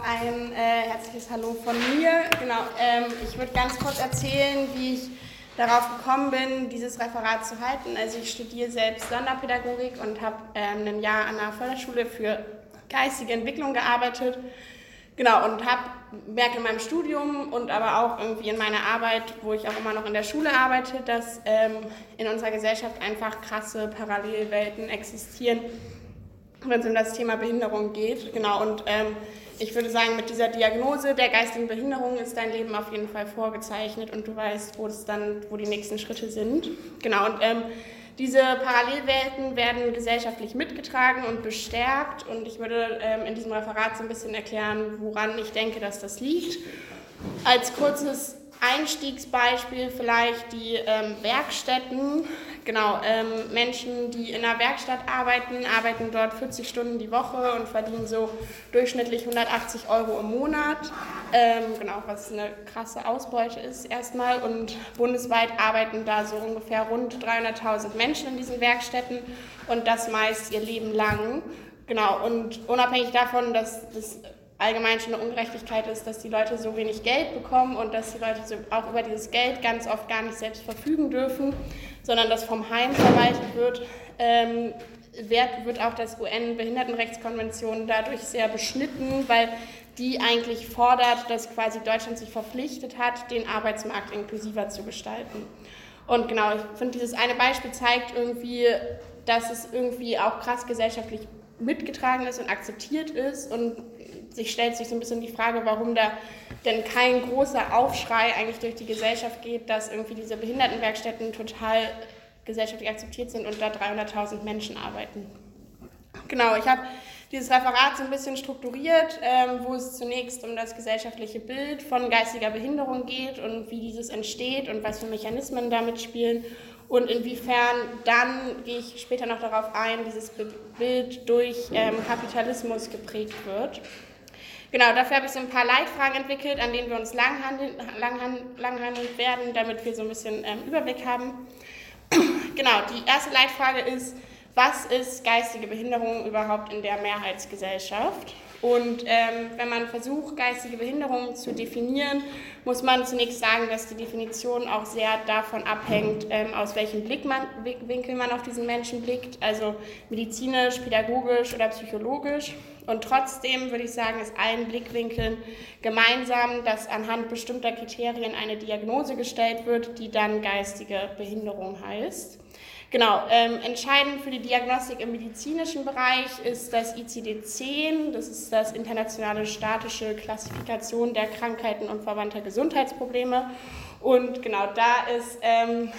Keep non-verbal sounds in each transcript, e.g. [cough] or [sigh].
Ein äh, herzliches Hallo von mir. Genau, ähm, ich würde ganz kurz erzählen, wie ich darauf gekommen bin, dieses Referat zu halten. Also ich studiere selbst Sonderpädagogik und habe ähm, ein Jahr an der Förderschule für geistige Entwicklung gearbeitet. Genau, und habe merke in meinem Studium und aber auch irgendwie in meiner Arbeit, wo ich auch immer noch in der Schule arbeite, dass ähm, in unserer Gesellschaft einfach krasse Parallelwelten existieren, wenn es um das Thema Behinderung geht. Genau, und ähm, ich würde sagen, mit dieser Diagnose der geistigen Behinderung ist dein Leben auf jeden Fall vorgezeichnet und du weißt, wo es dann, wo die nächsten Schritte sind. Genau, und ähm, diese Parallelwelten werden gesellschaftlich mitgetragen und bestärkt und ich würde ähm, in diesem Referat so ein bisschen erklären, woran ich denke, dass das liegt. Als kurzes Einstiegsbeispiel vielleicht die ähm, Werkstätten. Genau, ähm, Menschen, die in einer Werkstatt arbeiten, arbeiten dort 40 Stunden die Woche und verdienen so durchschnittlich 180 Euro im Monat. Ähm, genau, was eine krasse Ausbeute ist erstmal. Und bundesweit arbeiten da so ungefähr rund 300.000 Menschen in diesen Werkstätten und das meist ihr Leben lang. Genau, und unabhängig davon, dass das allgemein schon eine Ungerechtigkeit ist, dass die Leute so wenig Geld bekommen und dass die Leute so auch über dieses Geld ganz oft gar nicht selbst verfügen dürfen, sondern das vom Heim verwaltet wird, ähm, wird, wird auch das UN-Behindertenrechtskonvention dadurch sehr beschnitten, weil die eigentlich fordert, dass quasi Deutschland sich verpflichtet hat, den Arbeitsmarkt inklusiver zu gestalten. Und genau, ich finde, dieses eine Beispiel zeigt irgendwie, dass es irgendwie auch krass gesellschaftlich mitgetragen ist und akzeptiert ist und sich stellt sich so ein bisschen die Frage, warum da denn kein großer Aufschrei eigentlich durch die Gesellschaft geht, dass irgendwie diese Behindertenwerkstätten total gesellschaftlich akzeptiert sind und da 300.000 Menschen arbeiten. Genau, ich habe dieses Referat so ein bisschen strukturiert, ähm, wo es zunächst um das gesellschaftliche Bild von geistiger Behinderung geht und wie dieses entsteht und was für Mechanismen damit spielen und inwiefern dann, gehe ich später noch darauf ein, dieses Bild durch ähm, Kapitalismus geprägt wird. Genau, dafür habe ich so ein paar Leitfragen entwickelt, an denen wir uns langhandeln, langhandeln werden, damit wir so ein bisschen ähm, Überblick haben. [clears throat] genau, die erste Leitfrage ist, was ist geistige Behinderung überhaupt in der Mehrheitsgesellschaft? Und ähm, wenn man versucht, geistige Behinderung zu definieren, muss man zunächst sagen, dass die Definition auch sehr davon abhängt, ähm, aus welchem Blickwinkel man auf diesen Menschen blickt, also medizinisch, pädagogisch oder psychologisch. Und trotzdem würde ich sagen, ist allen Blickwinkeln gemeinsam, dass anhand bestimmter Kriterien eine Diagnose gestellt wird, die dann geistige Behinderung heißt. Genau, ähm, entscheidend für die Diagnostik im medizinischen Bereich ist das ICD-10, das ist das internationale statische Klassifikation der Krankheiten und verwandter Gesundheitsprobleme. Und genau da ist, ähm,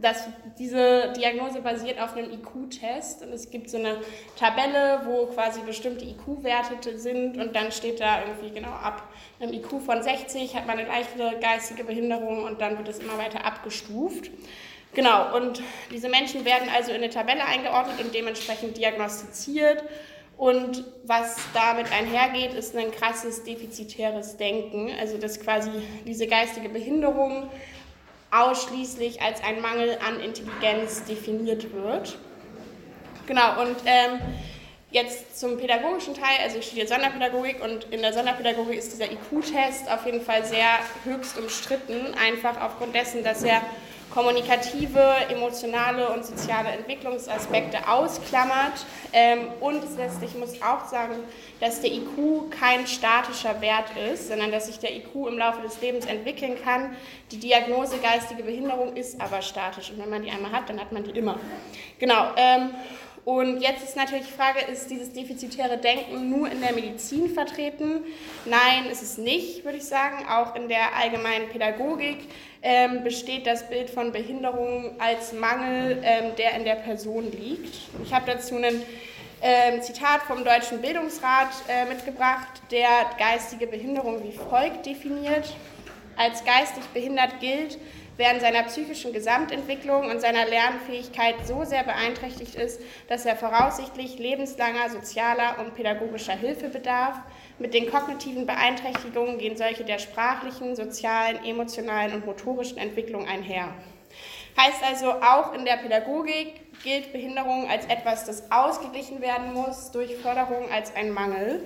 dass diese Diagnose basiert auf einem IQ-Test und es gibt so eine Tabelle, wo quasi bestimmte IQ-Werte sind und dann steht da irgendwie genau ab einem IQ von 60 hat man eine leichte geistige Behinderung und dann wird es immer weiter abgestuft. Genau, und diese Menschen werden also in eine Tabelle eingeordnet und dementsprechend diagnostiziert. Und was damit einhergeht, ist ein krasses defizitäres Denken, also dass quasi diese geistige Behinderung ausschließlich als ein Mangel an Intelligenz definiert wird. Genau, und ähm, jetzt zum pädagogischen Teil, also ich studiere Sonderpädagogik und in der Sonderpädagogik ist dieser IQ-Test auf jeden Fall sehr höchst umstritten, einfach aufgrund dessen, dass er kommunikative, emotionale und soziale Entwicklungsaspekte ausklammert. Ähm, und letztlich muss ich auch sagen, dass der IQ kein statischer Wert ist, sondern dass sich der IQ im Laufe des Lebens entwickeln kann. Die Diagnose geistige Behinderung ist aber statisch und wenn man die einmal hat, dann hat man die immer. Genau. Und jetzt ist natürlich die Frage, ist dieses defizitäre Denken nur in der Medizin vertreten? Nein, ist es nicht, würde ich sagen. Auch in der allgemeinen Pädagogik ähm, besteht das Bild von Behinderung als Mangel, ähm, der in der Person liegt. Ich habe dazu ein ähm, Zitat vom Deutschen Bildungsrat äh, mitgebracht, der geistige Behinderung wie folgt definiert. Als geistig behindert gilt, in seiner psychischen Gesamtentwicklung und seiner Lernfähigkeit so sehr beeinträchtigt ist, dass er voraussichtlich lebenslanger sozialer und pädagogischer Hilfe bedarf. Mit den kognitiven Beeinträchtigungen gehen solche der sprachlichen, sozialen, emotionalen und motorischen Entwicklung einher. Heißt also, auch in der Pädagogik gilt Behinderung als etwas, das ausgeglichen werden muss durch Förderung als ein Mangel.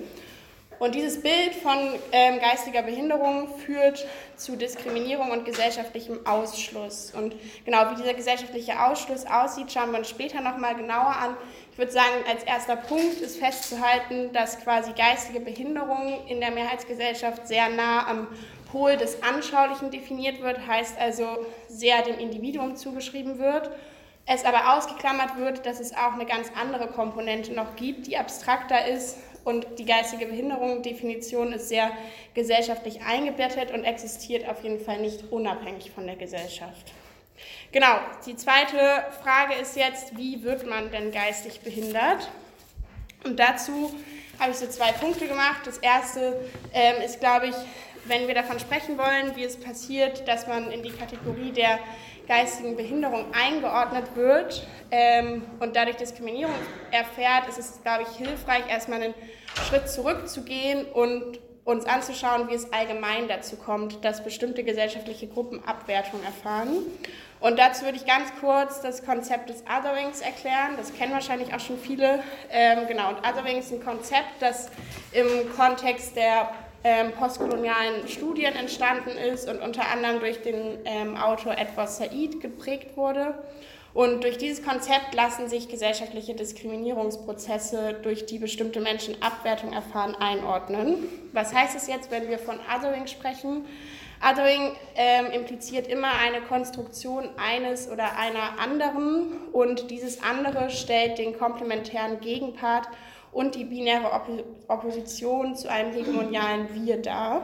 Und dieses Bild von ähm, geistiger Behinderung führt zu Diskriminierung und gesellschaftlichem Ausschluss. Und genau wie dieser gesellschaftliche Ausschluss aussieht, schauen wir uns später nochmal genauer an. Ich würde sagen, als erster Punkt ist festzuhalten, dass quasi geistige Behinderung in der Mehrheitsgesellschaft sehr nah am Pol des Anschaulichen definiert wird, heißt also sehr dem Individuum zugeschrieben wird. Es aber ausgeklammert wird, dass es auch eine ganz andere Komponente noch gibt, die abstrakter ist und die geistige Behinderung-Definition ist sehr gesellschaftlich eingebettet und existiert auf jeden Fall nicht unabhängig von der Gesellschaft. Genau, die zweite Frage ist jetzt, wie wird man denn geistig behindert? Und dazu habe ich so zwei Punkte gemacht. Das erste ähm, ist, glaube ich, wenn wir davon sprechen wollen, wie es passiert, dass man in die Kategorie der geistigen Behinderung eingeordnet wird ähm, und dadurch Diskriminierung erfährt, ist es, glaube ich, hilfreich, erstmal einen Schritt zurückzugehen und uns anzuschauen, wie es allgemein dazu kommt, dass bestimmte gesellschaftliche Gruppen Abwertung erfahren. Und dazu würde ich ganz kurz das Konzept des Otherings erklären. Das kennen wahrscheinlich auch schon viele. Ähm, genau, und Othering ist ein Konzept, das im Kontext der ähm, postkolonialen Studien entstanden ist und unter anderem durch den ähm, Autor Edward Said geprägt wurde. Und durch dieses Konzept lassen sich gesellschaftliche Diskriminierungsprozesse, durch die bestimmte Menschen Abwertung erfahren, einordnen. Was heißt es jetzt, wenn wir von Othering sprechen? Othering ähm, impliziert immer eine Konstruktion eines oder einer anderen und dieses andere stellt den komplementären Gegenpart und die binäre Opposition zu einem hegemonialen Wir dar.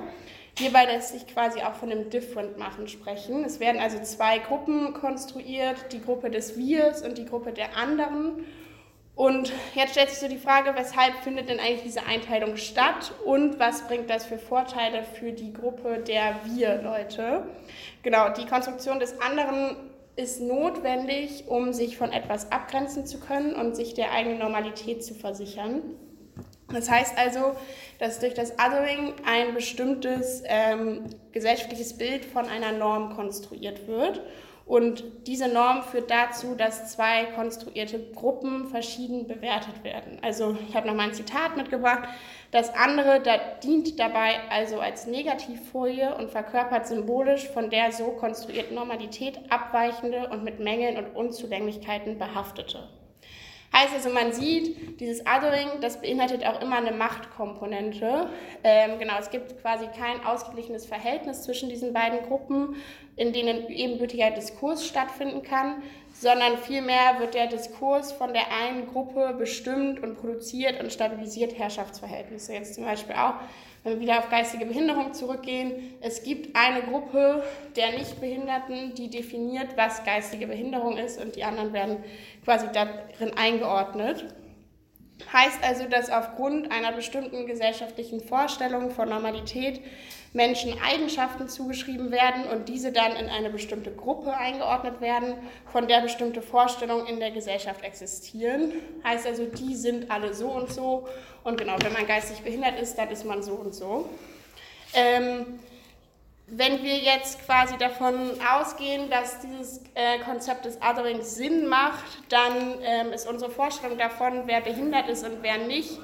Hierbei lässt sich quasi auch von einem Different-Machen sprechen. Es werden also zwei Gruppen konstruiert, die Gruppe des Wirs und die Gruppe der anderen. Und jetzt stellt sich so die Frage, weshalb findet denn eigentlich diese Einteilung statt und was bringt das für Vorteile für die Gruppe der Wir-Leute? Genau, die Konstruktion des anderen ist notwendig, um sich von etwas abgrenzen zu können und sich der eigenen Normalität zu versichern. Das heißt also, dass durch das Othering ein bestimmtes ähm, gesellschaftliches Bild von einer Norm konstruiert wird und diese Norm führt dazu, dass zwei konstruierte Gruppen verschieden bewertet werden. Also ich habe nochmal ein Zitat mitgebracht. Das andere da dient dabei also als Negativfolie und verkörpert symbolisch von der so konstruierten Normalität abweichende und mit Mängeln und Unzulänglichkeiten behaftete. Heißt also, man sieht, dieses Othering, das beinhaltet auch immer eine Machtkomponente. Ähm, genau, es gibt quasi kein ausgeglichenes Verhältnis zwischen diesen beiden Gruppen, in denen ebenbürtiger Diskurs stattfinden kann, sondern vielmehr wird der Diskurs von der einen Gruppe bestimmt und produziert und stabilisiert Herrschaftsverhältnisse. Jetzt zum Beispiel auch wenn wir wieder auf geistige Behinderung zurückgehen, es gibt eine Gruppe der Nichtbehinderten, die definiert, was geistige Behinderung ist und die anderen werden quasi darin eingeordnet. Heißt also, dass aufgrund einer bestimmten gesellschaftlichen Vorstellung von Normalität Menschen Eigenschaften zugeschrieben werden und diese dann in eine bestimmte Gruppe eingeordnet werden, von der bestimmte Vorstellungen in der Gesellschaft existieren. Heißt also, die sind alle so und so und genau, wenn man geistig behindert ist, dann ist man so und so. Ähm, wenn wir jetzt quasi davon ausgehen, dass dieses äh, Konzept des Othering Sinn macht, dann ähm, ist unsere Vorstellung davon, wer behindert ist und wer nicht,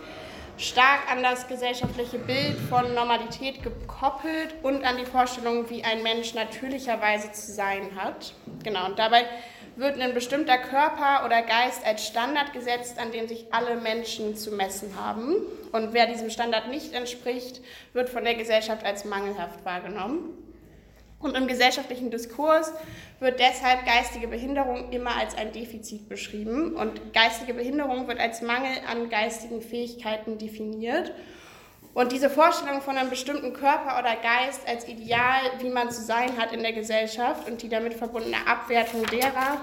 stark an das gesellschaftliche Bild von Normalität gekoppelt und an die Vorstellung, wie ein Mensch natürlicherweise zu sein hat. Genau, und dabei wird ein bestimmter Körper oder Geist als Standard gesetzt, an dem sich alle Menschen zu messen haben. Und wer diesem Standard nicht entspricht, wird von der Gesellschaft als mangelhaft wahrgenommen. Und im gesellschaftlichen Diskurs wird deshalb geistige Behinderung immer als ein Defizit beschrieben. Und geistige Behinderung wird als Mangel an geistigen Fähigkeiten definiert. Und diese Vorstellung von einem bestimmten Körper oder Geist als Ideal, wie man zu sein hat in der Gesellschaft und die damit verbundene Abwertung derer,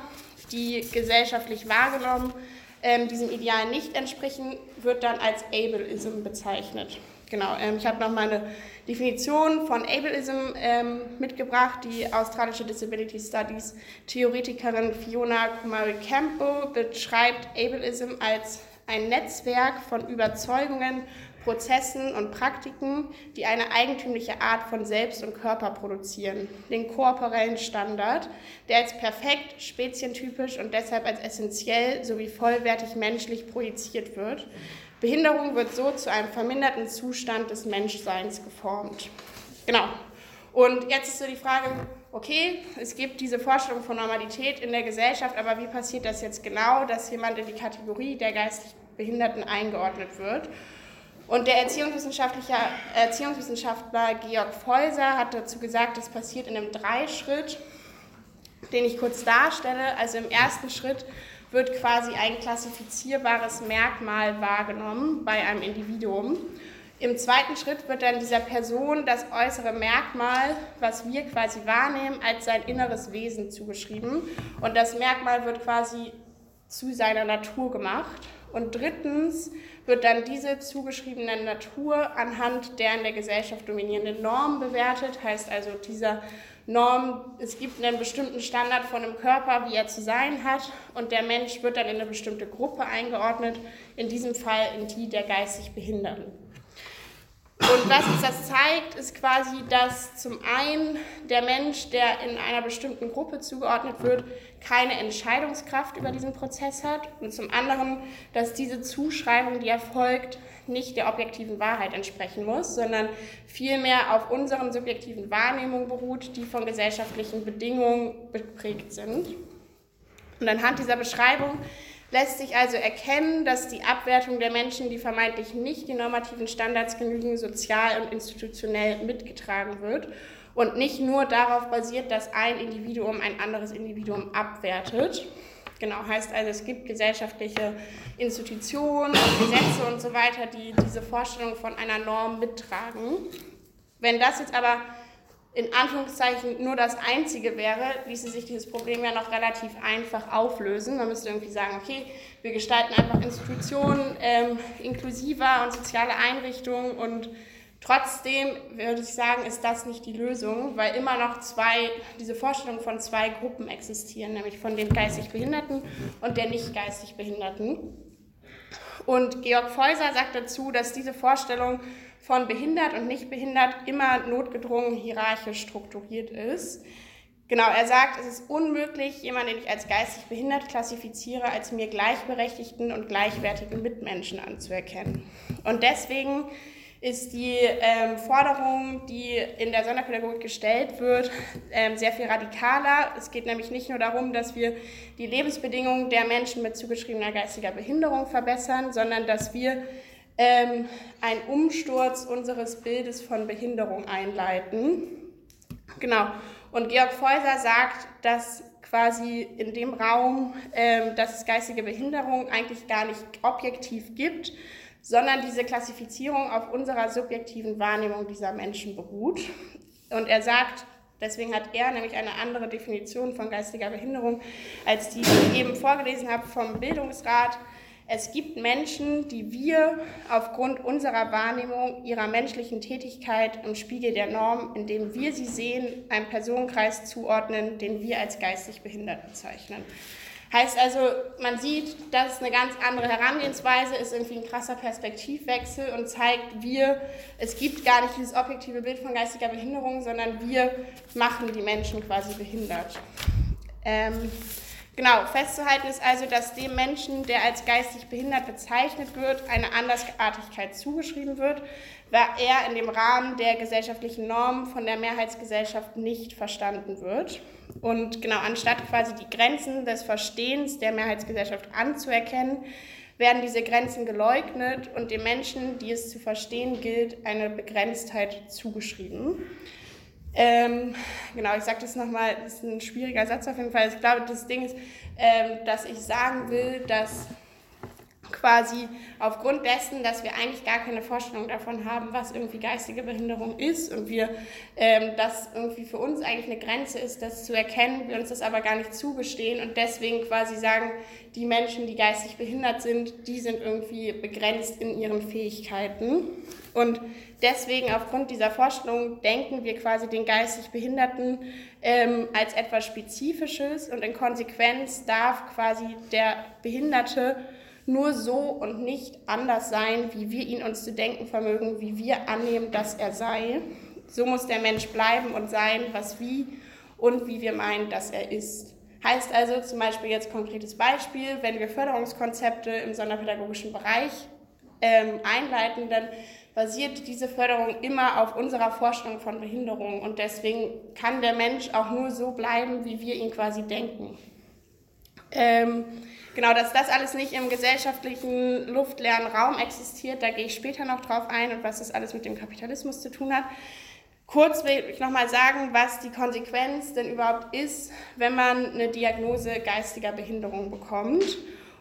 die gesellschaftlich wahrgenommen ähm, diesem Ideal nicht entsprechen, wird dann als Ableism bezeichnet. Genau, ähm, ich habe noch mal eine Definition von Ableism ähm, mitgebracht. Die australische Disability Studies Theoretikerin Fiona Kumari Campbell beschreibt Ableism als ein Netzwerk von Überzeugungen, Prozessen und Praktiken, die eine eigentümliche Art von Selbst und Körper produzieren, den korporellen Standard, der als perfekt, spezientypisch und deshalb als essentiell sowie vollwertig menschlich projiziert wird, Behinderung wird so zu einem verminderten Zustand des Menschseins geformt. Genau. Und jetzt ist so die Frage, okay, es gibt diese Vorstellung von Normalität in der Gesellschaft, aber wie passiert das jetzt genau, dass jemand in die Kategorie der geistig Behinderten eingeordnet wird? Und der Erziehungswissenschaftler Georg Feuser hat dazu gesagt, das passiert in einem Dreischritt, den ich kurz darstelle. Also im ersten Schritt wird quasi ein klassifizierbares Merkmal wahrgenommen bei einem Individuum. Im zweiten Schritt wird dann dieser Person das äußere Merkmal, was wir quasi wahrnehmen, als sein inneres Wesen zugeschrieben. Und das Merkmal wird quasi zu seiner Natur gemacht. Und drittens wird dann diese zugeschriebene Natur anhand der in der Gesellschaft dominierenden Normen bewertet. Heißt also, dieser Norm, es gibt einen bestimmten Standard von einem Körper, wie er zu sein hat, und der Mensch wird dann in eine bestimmte Gruppe eingeordnet, in diesem Fall in die der geistig Behinderten. Und was uns das zeigt, ist quasi, dass zum einen der Mensch, der in einer bestimmten Gruppe zugeordnet wird, keine Entscheidungskraft über diesen Prozess hat und zum anderen, dass diese Zuschreibung, die erfolgt, nicht der objektiven Wahrheit entsprechen muss, sondern vielmehr auf unseren subjektiven Wahrnehmungen beruht, die von gesellschaftlichen Bedingungen geprägt sind. Und anhand dieser Beschreibung lässt sich also erkennen, dass die Abwertung der Menschen, die vermeintlich nicht den normativen Standards genügen, sozial und institutionell mitgetragen wird und nicht nur darauf basiert, dass ein Individuum ein anderes Individuum abwertet. Genau, heißt also, es gibt gesellschaftliche Institutionen, Gesetze und so weiter, die diese Vorstellung von einer Norm mittragen. Wenn das jetzt aber in Anführungszeichen nur das Einzige wäre, ließe sich dieses Problem ja noch relativ einfach auflösen. Man müsste irgendwie sagen, okay, wir gestalten einfach Institutionen ähm, inklusiver und soziale Einrichtungen und trotzdem würde ich sagen, ist das nicht die Lösung, weil immer noch zwei, diese Vorstellung von zwei Gruppen existieren, nämlich von dem geistig Behinderten und der nicht geistig Behinderten. Und Georg Feuser sagt dazu, dass diese Vorstellung von behindert und nicht behindert immer notgedrungen hierarchisch strukturiert ist. Genau, er sagt, es ist unmöglich, jemanden, den ich als geistig behindert klassifiziere, als mir gleichberechtigten und gleichwertigen Mitmenschen anzuerkennen. Und deswegen ist die ähm, Forderung, die in der Sonderpädagogik gestellt wird, ähm, sehr viel radikaler. Es geht nämlich nicht nur darum, dass wir die Lebensbedingungen der Menschen mit zugeschriebener geistiger Behinderung verbessern, sondern dass wir ähm, einen Umsturz unseres Bildes von Behinderung einleiten. Genau. Und Georg Feuser sagt, dass quasi in dem Raum, ähm, dass es geistige Behinderung eigentlich gar nicht objektiv gibt, sondern diese Klassifizierung auf unserer subjektiven Wahrnehmung dieser Menschen beruht. Und er sagt, deswegen hat er nämlich eine andere Definition von geistiger Behinderung als die, die ich eben vorgelesen habe vom Bildungsrat. Es gibt Menschen, die wir aufgrund unserer Wahrnehmung ihrer menschlichen Tätigkeit im Spiegel der Norm, indem wir sie sehen, einem Personenkreis zuordnen, den wir als geistig behindert bezeichnen. Heißt also, man sieht, das ist eine ganz andere Herangehensweise, ist irgendwie ein krasser Perspektivwechsel und zeigt, wir, es gibt gar nicht dieses objektive Bild von geistiger Behinderung, sondern wir machen die Menschen quasi behindert. Ähm, Genau, festzuhalten ist also, dass dem Menschen, der als geistig behindert bezeichnet wird, eine Andersartigkeit zugeschrieben wird, weil er in dem Rahmen der gesellschaftlichen Normen von der Mehrheitsgesellschaft nicht verstanden wird. Und genau, anstatt quasi die Grenzen des Verstehens der Mehrheitsgesellschaft anzuerkennen, werden diese Grenzen geleugnet und den Menschen, die es zu verstehen gilt, eine Begrenztheit zugeschrieben. Ähm, genau, ich sage das nochmal, das ist ein schwieriger Satz auf jeden Fall. Ich glaube, das Ding ist, ähm, dass ich sagen will, dass quasi aufgrund dessen, dass wir eigentlich gar keine Vorstellung davon haben, was irgendwie geistige Behinderung ist und wir ähm, das irgendwie für uns eigentlich eine Grenze ist, das zu erkennen, wir uns das aber gar nicht zugestehen und deswegen quasi sagen, die Menschen, die geistig behindert sind, die sind irgendwie begrenzt in ihren Fähigkeiten. Und deswegen aufgrund dieser Vorstellung denken wir quasi den geistig Behinderten ähm, als etwas Spezifisches und in Konsequenz darf quasi der Behinderte nur so und nicht anders sein, wie wir ihn uns zu denken vermögen, wie wir annehmen, dass er sei. So muss der Mensch bleiben und sein, was wie und wie wir meinen, dass er ist. Heißt also zum Beispiel jetzt konkretes Beispiel, wenn wir Förderungskonzepte im sonderpädagogischen Bereich ähm, einleiten, dann basiert diese Förderung immer auf unserer Vorstellung von Behinderung und deswegen kann der Mensch auch nur so bleiben, wie wir ihn quasi denken. Ähm, genau, dass das alles nicht im gesellschaftlichen luftleeren Raum existiert, da gehe ich später noch drauf ein und was das alles mit dem Kapitalismus zu tun hat. Kurz will ich nochmal sagen, was die Konsequenz denn überhaupt ist, wenn man eine Diagnose geistiger Behinderung bekommt.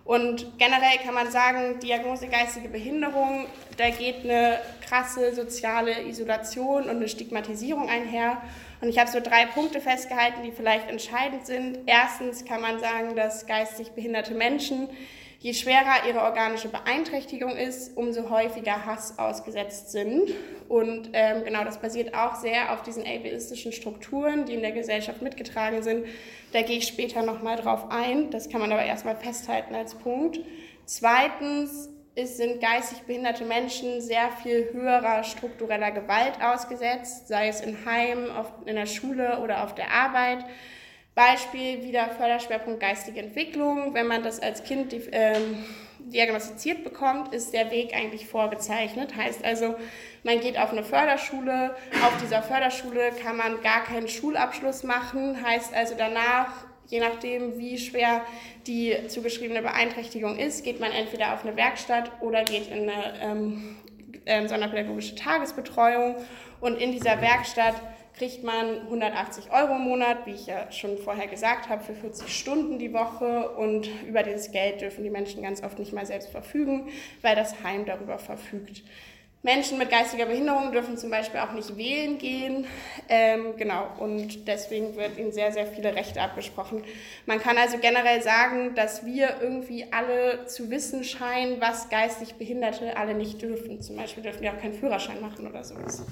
Und generell kann man sagen, Diagnose geistige Behinderung, da geht eine krasse soziale Isolation und eine Stigmatisierung einher. Und ich habe so drei Punkte festgehalten, die vielleicht entscheidend sind. Erstens kann man sagen, dass geistig behinderte Menschen Je schwerer ihre organische Beeinträchtigung ist, umso häufiger Hass ausgesetzt sind. Und ähm, genau das basiert auch sehr auf diesen ableistischen Strukturen, die in der Gesellschaft mitgetragen sind. Da gehe ich später nochmal drauf ein. Das kann man aber erstmal festhalten als Punkt. Zweitens ist, sind geistig behinderte Menschen sehr viel höherer struktureller Gewalt ausgesetzt, sei es in Heim, in der Schule oder auf der Arbeit. Beispiel wieder Förderschwerpunkt geistige Entwicklung. Wenn man das als Kind ähm, diagnostiziert bekommt, ist der Weg eigentlich vorgezeichnet. Heißt also, man geht auf eine Förderschule. Auf dieser Förderschule kann man gar keinen Schulabschluss machen. Heißt also danach, je nachdem, wie schwer die zugeschriebene Beeinträchtigung ist, geht man entweder auf eine Werkstatt oder geht in eine ähm, ähm, sonderpädagogische Tagesbetreuung. Und in dieser Werkstatt kriegt man 180 Euro im Monat, wie ich ja schon vorher gesagt habe, für 40 Stunden die Woche und über dieses Geld dürfen die Menschen ganz oft nicht mal selbst verfügen, weil das Heim darüber verfügt. Menschen mit geistiger Behinderung dürfen zum Beispiel auch nicht wählen gehen. Ähm, genau, und deswegen wird ihnen sehr, sehr viele Rechte abgesprochen. Man kann also generell sagen, dass wir irgendwie alle zu wissen scheinen, was geistig Behinderte alle nicht dürfen. Zum Beispiel dürfen die auch keinen Führerschein machen oder sowas.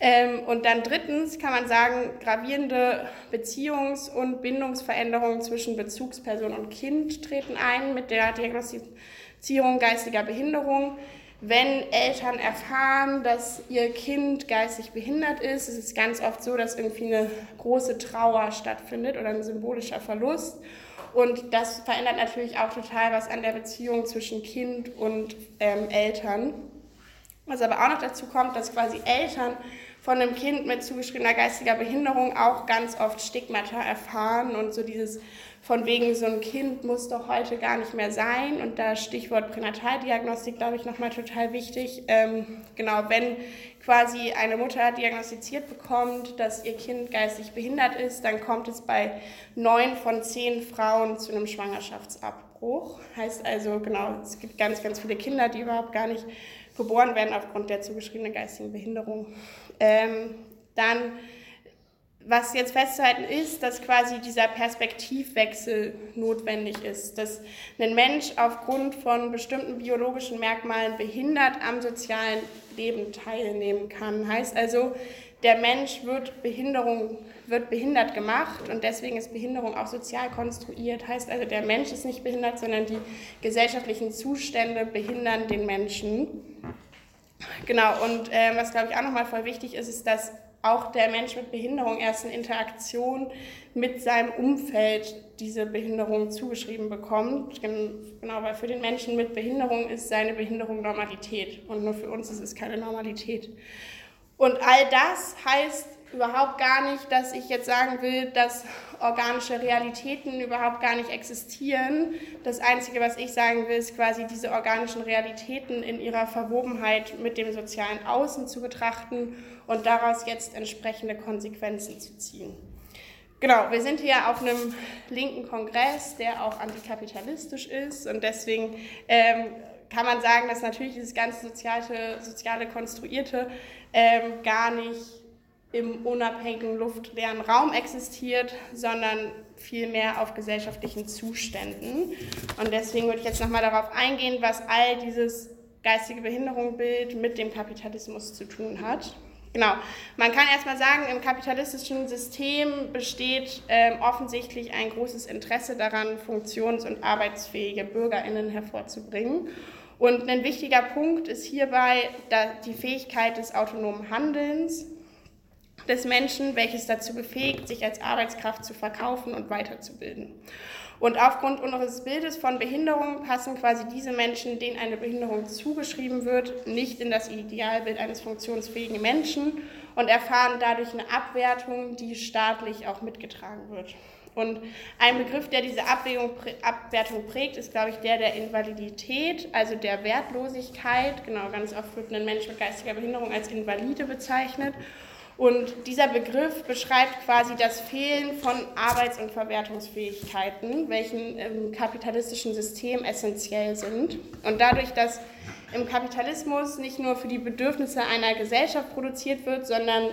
Ähm, und dann drittens kann man sagen, gravierende Beziehungs- und Bindungsveränderungen zwischen Bezugsperson und Kind treten ein mit der Diagnostizierung geistiger Behinderung wenn Eltern erfahren, dass ihr Kind geistig behindert ist, ist es ganz oft so, dass irgendwie eine große Trauer stattfindet oder ein symbolischer Verlust. Und das verändert natürlich auch total was an der Beziehung zwischen Kind und ähm, Eltern. Was aber auch noch dazu kommt, dass quasi Eltern von einem Kind mit zugeschriebener geistiger Behinderung auch ganz oft Stigmata erfahren und so dieses von wegen so ein Kind muss doch heute gar nicht mehr sein. Und da Stichwort Pränataldiagnostik, glaube ich, nochmal total wichtig. Ähm, genau, wenn quasi eine Mutter diagnostiziert bekommt, dass ihr Kind geistig behindert ist, dann kommt es bei neun von zehn Frauen zu einem Schwangerschaftsabbruch. Heißt also, genau, es gibt ganz, ganz viele Kinder, die überhaupt gar nicht geboren werden aufgrund der zugeschriebenen geistigen Behinderung. Ähm, dann was jetzt festzuhalten ist, dass quasi dieser Perspektivwechsel notwendig ist, dass ein Mensch aufgrund von bestimmten biologischen Merkmalen behindert am sozialen Leben teilnehmen kann. Heißt also, der Mensch wird, Behinderung, wird behindert gemacht und deswegen ist Behinderung auch sozial konstruiert. Heißt also, der Mensch ist nicht behindert, sondern die gesellschaftlichen Zustände behindern den Menschen. Genau, und äh, was glaube ich auch nochmal voll wichtig ist, ist, dass auch der Mensch mit Behinderung erst in Interaktion mit seinem Umfeld diese Behinderung zugeschrieben bekommt. Genau, weil für den Menschen mit Behinderung ist seine Behinderung Normalität und nur für uns ist es keine Normalität. Und all das heißt überhaupt gar nicht, dass ich jetzt sagen will, dass organische Realitäten überhaupt gar nicht existieren. Das Einzige, was ich sagen will, ist quasi diese organischen Realitäten in ihrer Verwobenheit mit dem sozialen Außen zu betrachten und daraus jetzt entsprechende Konsequenzen zu ziehen. Genau, wir sind hier auf einem linken Kongress, der auch antikapitalistisch ist und deswegen ähm, kann man sagen, dass natürlich dieses ganze soziale, soziale Konstruierte ähm, gar nicht im unabhängigen luftleeren Raum existiert, sondern vielmehr auf gesellschaftlichen Zuständen. Und deswegen würde ich jetzt nochmal darauf eingehen, was all dieses geistige Behinderungsbild mit dem Kapitalismus zu tun hat. Genau, man kann erstmal sagen, im kapitalistischen System besteht äh, offensichtlich ein großes Interesse daran, funktions- und arbeitsfähige Bürgerinnen hervorzubringen. Und ein wichtiger Punkt ist hierbei die Fähigkeit des autonomen Handelns des Menschen, welches dazu befähigt, sich als Arbeitskraft zu verkaufen und weiterzubilden. Und aufgrund unseres Bildes von Behinderung passen quasi diese Menschen, denen eine Behinderung zugeschrieben wird, nicht in das Idealbild eines funktionsfähigen Menschen und erfahren dadurch eine Abwertung, die staatlich auch mitgetragen wird. Und ein Begriff, der diese Abwertung prägt, ist, glaube ich, der der Invalidität, also der Wertlosigkeit. Genau, ganz oft wird ein Mensch mit geistiger Behinderung als Invalide bezeichnet. Und dieser Begriff beschreibt quasi das Fehlen von Arbeits- und Verwertungsfähigkeiten, welchen im kapitalistischen System essentiell sind. Und dadurch, dass im Kapitalismus nicht nur für die Bedürfnisse einer Gesellschaft produziert wird, sondern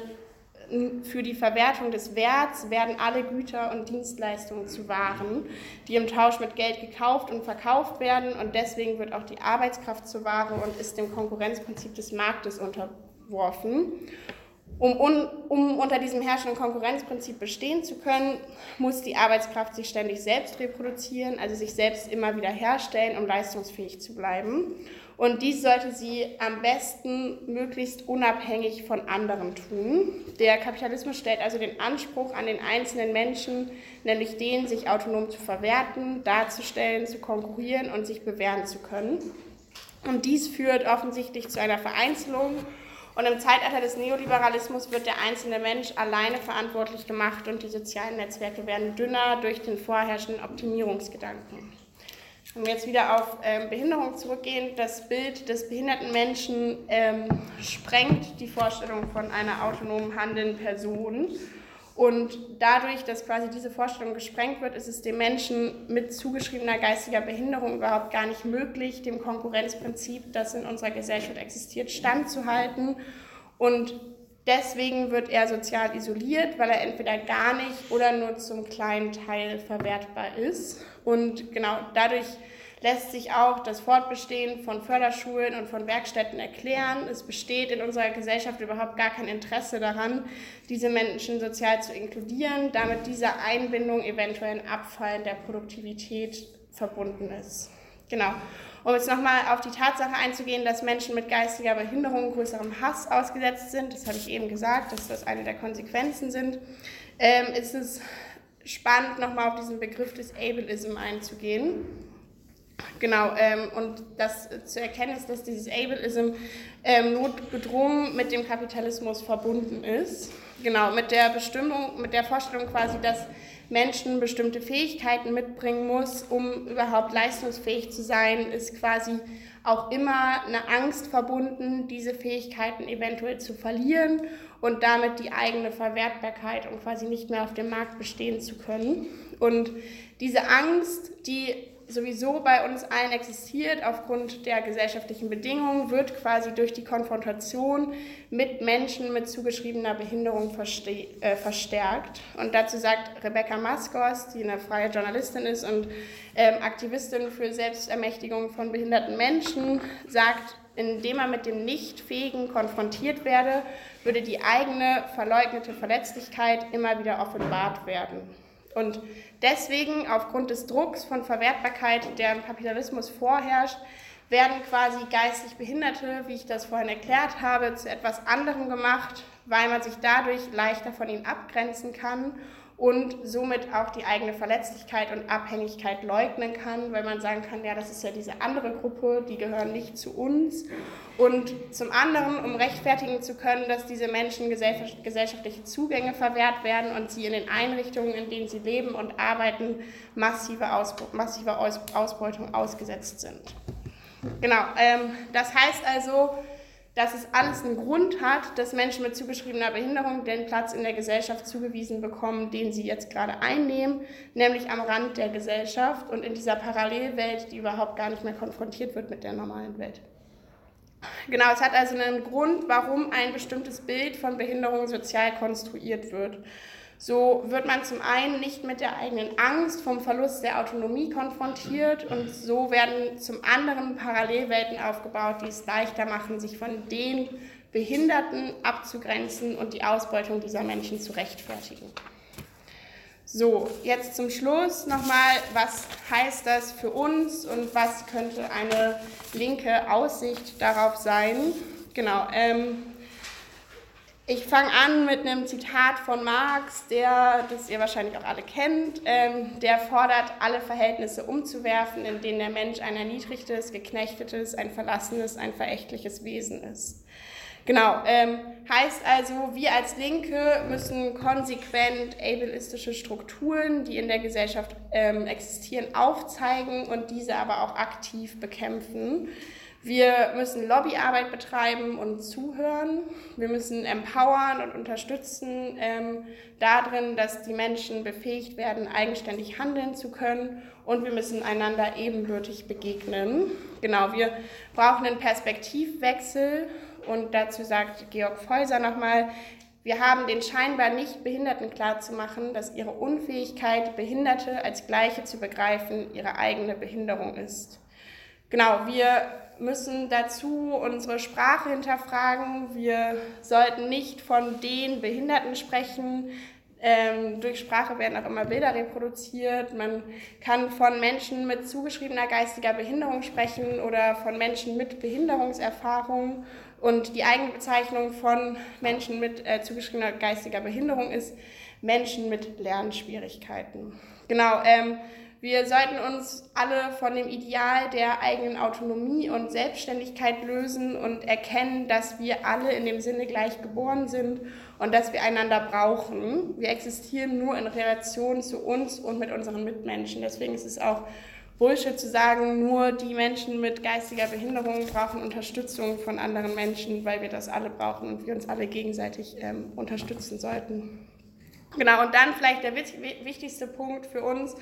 für die Verwertung des Werts werden alle Güter und Dienstleistungen zu Waren, die im Tausch mit Geld gekauft und verkauft werden. Und deswegen wird auch die Arbeitskraft zur Ware und ist dem Konkurrenzprinzip des Marktes unterworfen. Um, un, um, unter diesem herrschenden Konkurrenzprinzip bestehen zu können, muss die Arbeitskraft sich ständig selbst reproduzieren, also sich selbst immer wieder herstellen, um leistungsfähig zu bleiben. Und dies sollte sie am besten möglichst unabhängig von anderen tun. Der Kapitalismus stellt also den Anspruch an den einzelnen Menschen, nämlich den, sich autonom zu verwerten, darzustellen, zu konkurrieren und sich bewähren zu können. Und dies führt offensichtlich zu einer Vereinzelung und im Zeitalter des Neoliberalismus wird der einzelne Mensch alleine verantwortlich gemacht und die sozialen Netzwerke werden dünner durch den vorherrschenden Optimierungsgedanken. Wenn wir jetzt wieder auf ähm, Behinderung zurückgehen, das Bild des behinderten Menschen ähm, sprengt die Vorstellung von einer autonom handelnden Person und dadurch, dass quasi diese Vorstellung gesprengt wird, ist es dem Menschen mit zugeschriebener geistiger Behinderung überhaupt gar nicht möglich, dem Konkurrenzprinzip, das in unserer Gesellschaft existiert, standzuhalten. Und deswegen wird er sozial isoliert, weil er entweder gar nicht oder nur zum kleinen Teil verwertbar ist. Und genau dadurch lässt sich auch das Fortbestehen von Förderschulen und von Werkstätten erklären. Es besteht in unserer Gesellschaft überhaupt gar kein Interesse daran, diese Menschen sozial zu inkludieren, damit diese Einbindung eventuell ein Abfallen der Produktivität verbunden ist. Genau. Um jetzt nochmal auf die Tatsache einzugehen, dass Menschen mit geistiger Behinderung größerem Hass ausgesetzt sind, das habe ich eben gesagt, dass das eine der Konsequenzen sind, ähm, ist es spannend, nochmal auf diesen Begriff des Ableism einzugehen. Genau, ähm, und das zu erkennen ist, dass dieses Ableism ähm, notgedrungen mit dem Kapitalismus verbunden ist. Genau, mit der Bestimmung, mit der Vorstellung quasi, dass Menschen bestimmte Fähigkeiten mitbringen muss, um überhaupt leistungsfähig zu sein, ist quasi auch immer eine Angst verbunden, diese Fähigkeiten eventuell zu verlieren und damit die eigene Verwertbarkeit und quasi nicht mehr auf dem Markt bestehen zu können. Und diese Angst, die sowieso bei uns allen existiert aufgrund der gesellschaftlichen Bedingungen, wird quasi durch die Konfrontation mit Menschen mit zugeschriebener Behinderung äh, verstärkt. Und dazu sagt Rebecca Maskos, die eine freie Journalistin ist und ähm, Aktivistin für Selbstermächtigung von behinderten Menschen, sagt, indem er mit dem Nichtfähigen konfrontiert werde, würde die eigene verleugnete Verletzlichkeit immer wieder offenbart werden. Und deswegen, aufgrund des Drucks von Verwertbarkeit, der im Kapitalismus vorherrscht, werden quasi geistig Behinderte, wie ich das vorhin erklärt habe, zu etwas anderem gemacht, weil man sich dadurch leichter von ihnen abgrenzen kann und somit auch die eigene Verletzlichkeit und Abhängigkeit leugnen kann, weil man sagen kann, ja, das ist ja diese andere Gruppe, die gehören nicht zu uns. Und zum anderen, um rechtfertigen zu können, dass diese Menschen gesellschaftliche Zugänge verwehrt werden und sie in den Einrichtungen, in denen sie leben und arbeiten, massive, Ausbe massive Ausbeutung ausgesetzt sind. Genau, ähm, das heißt also, dass es alles einen Grund hat, dass Menschen mit zugeschriebener Behinderung den Platz in der Gesellschaft zugewiesen bekommen, den sie jetzt gerade einnehmen, nämlich am Rand der Gesellschaft und in dieser Parallelwelt, die überhaupt gar nicht mehr konfrontiert wird mit der normalen Welt. Genau, es hat also einen Grund, warum ein bestimmtes Bild von Behinderung sozial konstruiert wird. So wird man zum einen nicht mit der eigenen Angst vom Verlust der Autonomie konfrontiert und so werden zum anderen Parallelwelten aufgebaut, die es leichter machen, sich von den Behinderten abzugrenzen und die Ausbeutung dieser Menschen zu rechtfertigen. So, jetzt zum Schluss nochmal, was heißt das für uns und was könnte eine linke Aussicht darauf sein? Genau, ähm, Ich fange an mit einem Zitat von Marx, der, das ihr wahrscheinlich auch alle kennt, ähm, der fordert, alle Verhältnisse umzuwerfen, in denen der Mensch ein erniedrigtes, geknechtetes, ein verlassenes, ein verächtliches Wesen ist. Genau, ähm, heißt also, wir als Linke müssen konsequent ableistische Strukturen, die in der Gesellschaft ähm, existieren, aufzeigen und diese aber auch aktiv bekämpfen. Wir müssen Lobbyarbeit betreiben und zuhören. Wir müssen empowern und unterstützen ähm, darin, dass die Menschen befähigt werden, eigenständig handeln zu können. Und wir müssen einander ebenbürtig begegnen. Genau, wir brauchen einen Perspektivwechsel. Und dazu sagt Georg Feuser nochmal, wir haben den scheinbar nicht Behinderten klarzumachen, dass ihre Unfähigkeit, Behinderte als Gleiche zu begreifen, ihre eigene Behinderung ist. Genau, wir müssen dazu unsere Sprache hinterfragen. Wir sollten nicht von den Behinderten sprechen. Ähm, durch Sprache werden auch immer Bilder reproduziert. Man kann von Menschen mit zugeschriebener geistiger Behinderung sprechen oder von Menschen mit Behinderungserfahrung. Und die eigene Bezeichnung von Menschen mit äh, zugeschriebener geistiger Behinderung ist Menschen mit Lernschwierigkeiten. Genau. Ähm, wir sollten uns alle von dem Ideal der eigenen Autonomie und Selbstständigkeit lösen und erkennen, dass wir alle in dem Sinne gleich geboren sind und dass wir einander brauchen. Wir existieren nur in Relation zu uns und mit unseren Mitmenschen. Deswegen ist es auch Bullshit zu sagen, nur die Menschen mit geistiger Behinderung brauchen Unterstützung von anderen Menschen, weil wir das alle brauchen und wir uns alle gegenseitig ähm, unterstützen sollten. Genau, und dann vielleicht der wichtigste Punkt für uns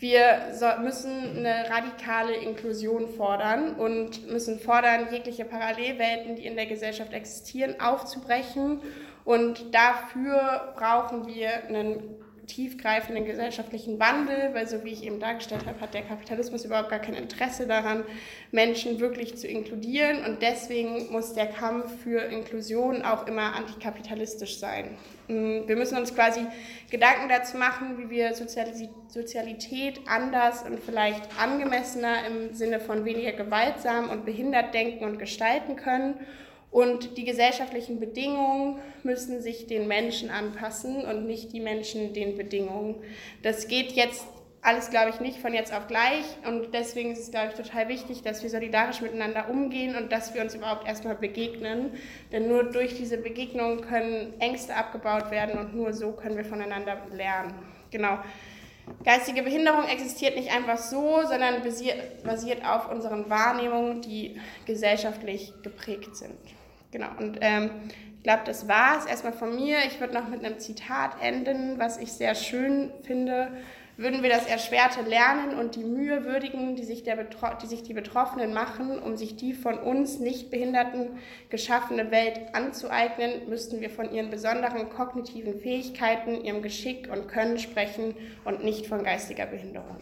wir müssen eine radikale Inklusion fordern und müssen fordern, jegliche Parallelwelten, die in der Gesellschaft existieren, aufzubrechen. Und dafür brauchen wir einen tiefgreifenden gesellschaftlichen Wandel, weil so wie ich eben dargestellt habe, hat der Kapitalismus überhaupt gar kein Interesse daran, Menschen wirklich zu inkludieren und deswegen muss der Kampf für Inklusion auch immer antikapitalistisch sein. Mm, wir müssen uns quasi Gedanken dazu machen, wie wir Sozialität anders und vielleicht angemessener im Sinne von weniger gewaltsam und behindert denken und gestalten können und die gesellschaftlichen Bedingungen müssen sich den Menschen anpassen und nicht die Menschen den Bedingungen. Das geht jetzt alles, glaube ich, nicht von jetzt auf gleich. Und deswegen ist es, glaube ich, total wichtig, dass wir solidarisch miteinander umgehen und dass wir uns überhaupt erstmal begegnen. Denn nur durch diese Begegnung können Ängste abgebaut werden und nur so können wir voneinander lernen. Genau. Geistige Behinderung existiert nicht einfach so, sondern basiert auf unseren Wahrnehmungen, die gesellschaftlich geprägt sind. Genau, und ähm, ich glaube, das war es erstmal von mir. Ich würde noch mit einem Zitat enden, was ich sehr schön finde. Würden wir das erschwerte Lernen und die Mühe würdigen, die sich, die, sich die Betroffenen machen, um sich die von uns Nichtbehinderten geschaffene Welt anzueignen, müssten wir von ihren besonderen kognitiven Fähigkeiten, ihrem Geschick und Können sprechen und nicht von geistiger Behinderung.